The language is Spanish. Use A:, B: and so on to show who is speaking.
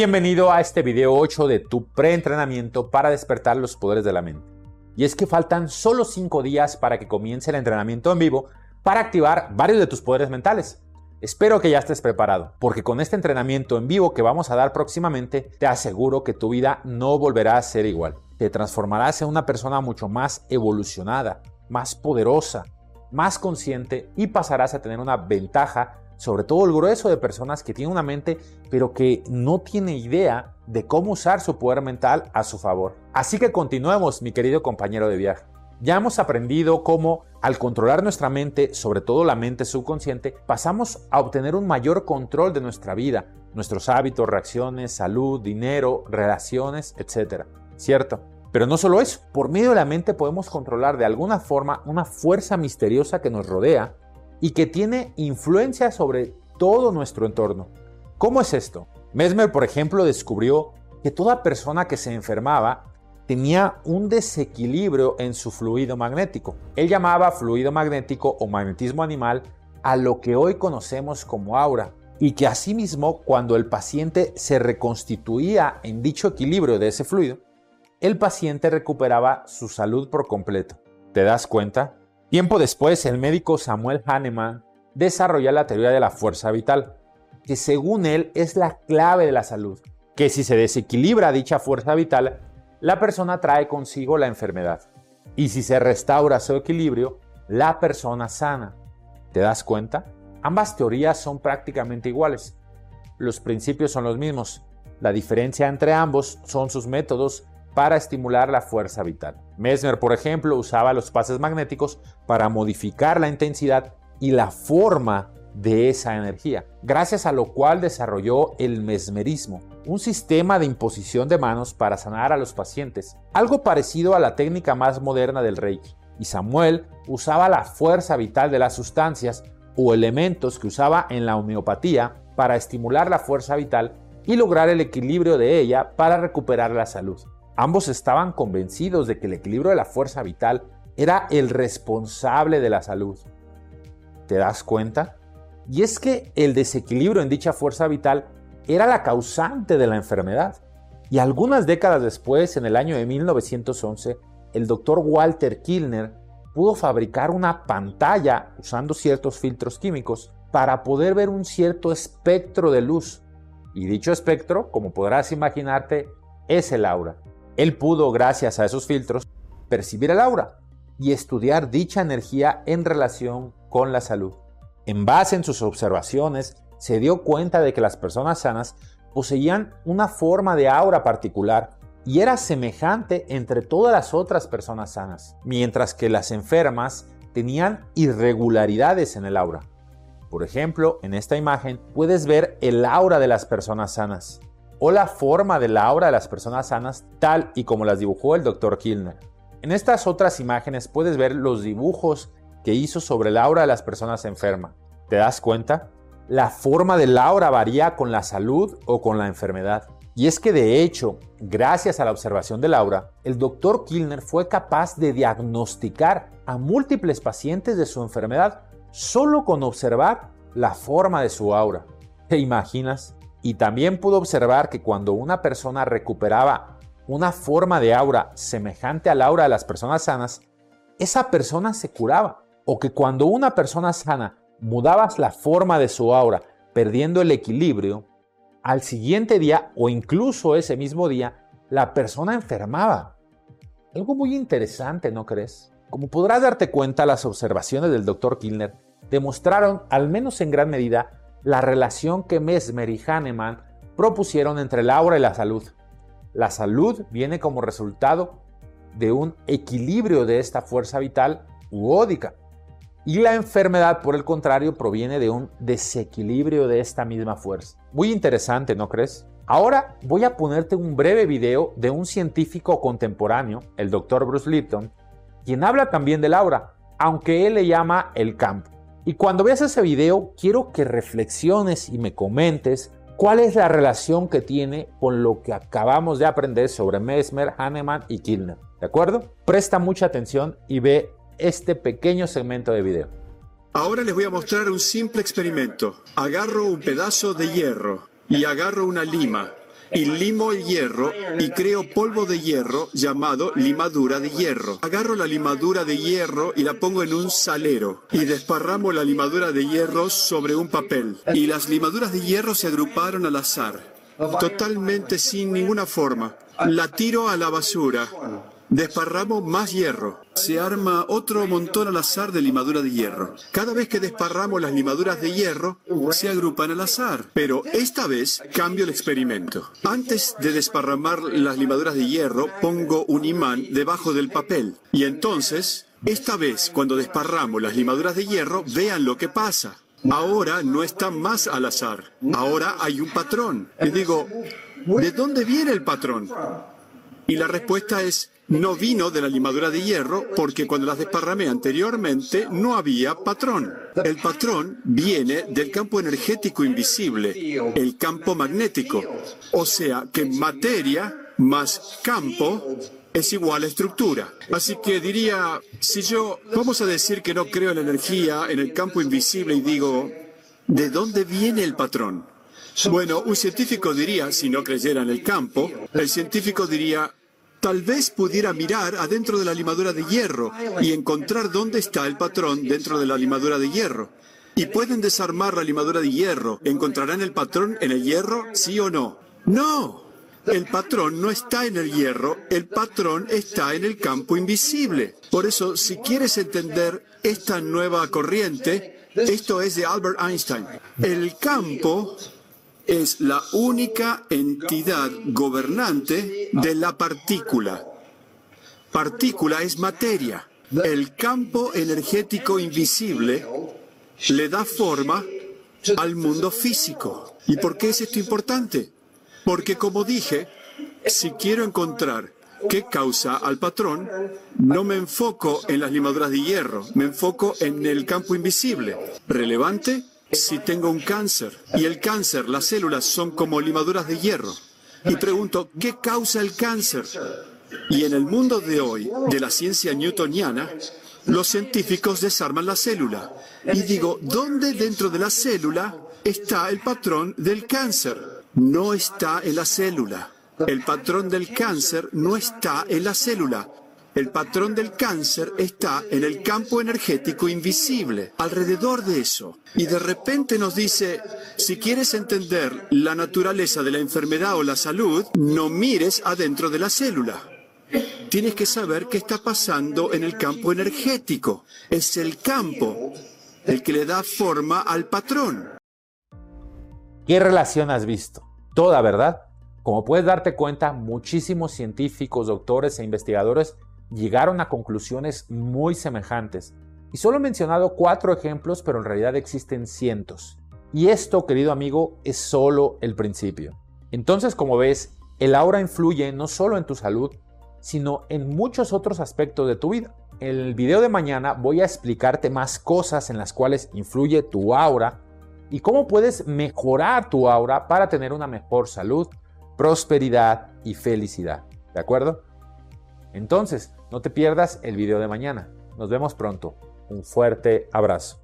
A: Bienvenido a este video 8 de tu preentrenamiento para despertar los poderes de la mente. Y es que faltan solo 5 días para que comience el entrenamiento en vivo para activar varios de tus poderes mentales. Espero que ya estés preparado, porque con este entrenamiento en vivo que vamos a dar próximamente, te aseguro que tu vida no volverá a ser igual. Te transformarás en una persona mucho más evolucionada, más poderosa, más consciente y pasarás a tener una ventaja sobre todo el grueso de personas que tienen una mente pero que no tiene idea de cómo usar su poder mental a su favor. Así que continuemos, mi querido compañero de viaje. Ya hemos aprendido cómo al controlar nuestra mente, sobre todo la mente subconsciente, pasamos a obtener un mayor control de nuestra vida, nuestros hábitos, reacciones, salud, dinero, relaciones, etc. ¿Cierto? Pero no solo eso, por medio de la mente podemos controlar de alguna forma una fuerza misteriosa que nos rodea y que tiene influencia sobre todo nuestro entorno. ¿Cómo es esto? Mesmer, por ejemplo, descubrió que toda persona que se enfermaba tenía un desequilibrio en su fluido magnético. Él llamaba fluido magnético o magnetismo animal a lo que hoy conocemos como aura y que asimismo cuando el paciente se reconstituía en dicho equilibrio de ese fluido, el paciente recuperaba su salud por completo. ¿Te das cuenta? Tiempo después, el médico Samuel Hahnemann desarrolla la teoría de la fuerza vital, que según él es la clave de la salud, que si se desequilibra dicha fuerza vital, la persona trae consigo la enfermedad. Y si se restaura su equilibrio, la persona sana. ¿Te das cuenta? Ambas teorías son prácticamente iguales. Los principios son los mismos. La diferencia entre ambos son sus métodos para estimular la fuerza vital. Mesmer, por ejemplo, usaba los pases magnéticos para modificar la intensidad y la forma de esa energía, gracias a lo cual desarrolló el mesmerismo, un sistema de imposición de manos para sanar a los pacientes, algo parecido a la técnica más moderna del Reiki. Y Samuel usaba la fuerza vital de las sustancias o elementos que usaba en la homeopatía para estimular la fuerza vital y lograr el equilibrio de ella para recuperar la salud. Ambos estaban convencidos de que el equilibrio de la fuerza vital era el responsable de la salud. ¿Te das cuenta? Y es que el desequilibrio en dicha fuerza vital era la causante de la enfermedad. Y algunas décadas después, en el año de 1911, el doctor Walter Kilner pudo fabricar una pantalla usando ciertos filtros químicos para poder ver un cierto espectro de luz. Y dicho espectro, como podrás imaginarte, es el aura. Él pudo, gracias a esos filtros, percibir el aura y estudiar dicha energía en relación con la salud. En base en sus observaciones, se dio cuenta de que las personas sanas poseían una forma de aura particular y era semejante entre todas las otras personas sanas, mientras que las enfermas tenían irregularidades en el aura. Por ejemplo, en esta imagen puedes ver el aura de las personas sanas o la forma de la aura de las personas sanas tal y como las dibujó el Dr. Kilner. En estas otras imágenes puedes ver los dibujos que hizo sobre el aura de las personas enfermas. ¿Te das cuenta? La forma del aura varía con la salud o con la enfermedad. Y es que de hecho, gracias a la observación del aura, el Dr. Kilner fue capaz de diagnosticar a múltiples pacientes de su enfermedad solo con observar la forma de su aura. ¿Te imaginas? Y también pudo observar que cuando una persona recuperaba una forma de aura semejante al aura de las personas sanas, esa persona se curaba. O que cuando una persona sana mudabas la forma de su aura, perdiendo el equilibrio, al siguiente día o incluso ese mismo día, la persona enfermaba. Algo muy interesante, ¿no crees? Como podrás darte cuenta, las observaciones del Dr. Kilner demostraron, al menos en gran medida, la relación que Mesmer y Hahnemann propusieron entre el aura y la salud. La salud viene como resultado de un equilibrio de esta fuerza vital uódica. Y la enfermedad, por el contrario, proviene de un desequilibrio de esta misma fuerza. Muy interesante, ¿no crees? Ahora voy a ponerte un breve video de un científico contemporáneo, el Dr. Bruce Lipton, quien habla también del aura, aunque él le llama el campo. Y cuando veas ese video, quiero que reflexiones y me comentes cuál es la relación que tiene con lo que acabamos de aprender sobre Mesmer, Hahnemann y Kilner. ¿De acuerdo? Presta mucha atención y ve este pequeño segmento de video.
B: Ahora les voy a mostrar un simple experimento. Agarro un pedazo de hierro y agarro una lima y limo el hierro y creo polvo de hierro llamado limadura de hierro. Agarro la limadura de hierro y la pongo en un salero y desparramo la limadura de hierro sobre un papel. Y las limaduras de hierro se agruparon al azar, totalmente sin ninguna forma. La tiro a la basura. Desparramo más hierro. Se arma otro montón al azar de limadura de hierro. Cada vez que desparramos las limaduras de hierro, se agrupan al azar. Pero esta vez cambio el experimento. Antes de desparramar las limaduras de hierro, pongo un imán debajo del papel. Y entonces, esta vez, cuando desparramos las limaduras de hierro, vean lo que pasa. Ahora no está más al azar. Ahora hay un patrón. Y digo, ¿de dónde viene el patrón? Y la respuesta es, no vino de la limadura de hierro porque cuando las desparramé anteriormente no había patrón. El patrón viene del campo energético invisible, el campo magnético. O sea que materia más campo es igual a estructura. Así que diría, si yo, vamos a decir que no creo en la energía, en el campo invisible y digo, ¿de dónde viene el patrón? Bueno, un científico diría, si no creyera en el campo, el científico diría, Tal vez pudiera mirar adentro de la limadura de hierro y encontrar dónde está el patrón dentro de la limadura de hierro. Y pueden desarmar la limadura de hierro. ¿Encontrarán el patrón en el hierro? ¿Sí o no? No. El patrón no está en el hierro, el patrón está en el campo invisible. Por eso, si quieres entender esta nueva corriente, esto es de Albert Einstein. El campo es la única entidad gobernante de la partícula. Partícula es materia. El campo energético invisible le da forma al mundo físico. ¿Y por qué es esto importante? Porque como dije, si quiero encontrar qué causa al patrón, no me enfoco en las limaduras de hierro, me enfoco en el campo invisible. ¿Relevante? Si tengo un cáncer y el cáncer, las células son como limaduras de hierro. Y pregunto, ¿qué causa el cáncer? Y en el mundo de hoy, de la ciencia newtoniana, los científicos desarman la célula. Y digo, ¿dónde dentro de la célula está el patrón del cáncer? No está en la célula. El patrón del cáncer no está en la célula. El patrón del cáncer está en el campo energético invisible, alrededor de eso. Y de repente nos dice, si quieres entender la naturaleza de la enfermedad o la salud, no mires adentro de la célula. Tienes que saber qué está pasando en el campo energético. Es el campo el que le da forma al patrón.
A: ¿Qué relación has visto? Toda, ¿verdad? Como puedes darte cuenta, muchísimos científicos, doctores e investigadores llegaron a conclusiones muy semejantes. Y solo he mencionado cuatro ejemplos, pero en realidad existen cientos. Y esto, querido amigo, es solo el principio. Entonces, como ves, el aura influye no solo en tu salud, sino en muchos otros aspectos de tu vida. En el video de mañana voy a explicarte más cosas en las cuales influye tu aura y cómo puedes mejorar tu aura para tener una mejor salud, prosperidad y felicidad. ¿De acuerdo? Entonces, no te pierdas el video de mañana. Nos vemos pronto. Un fuerte abrazo.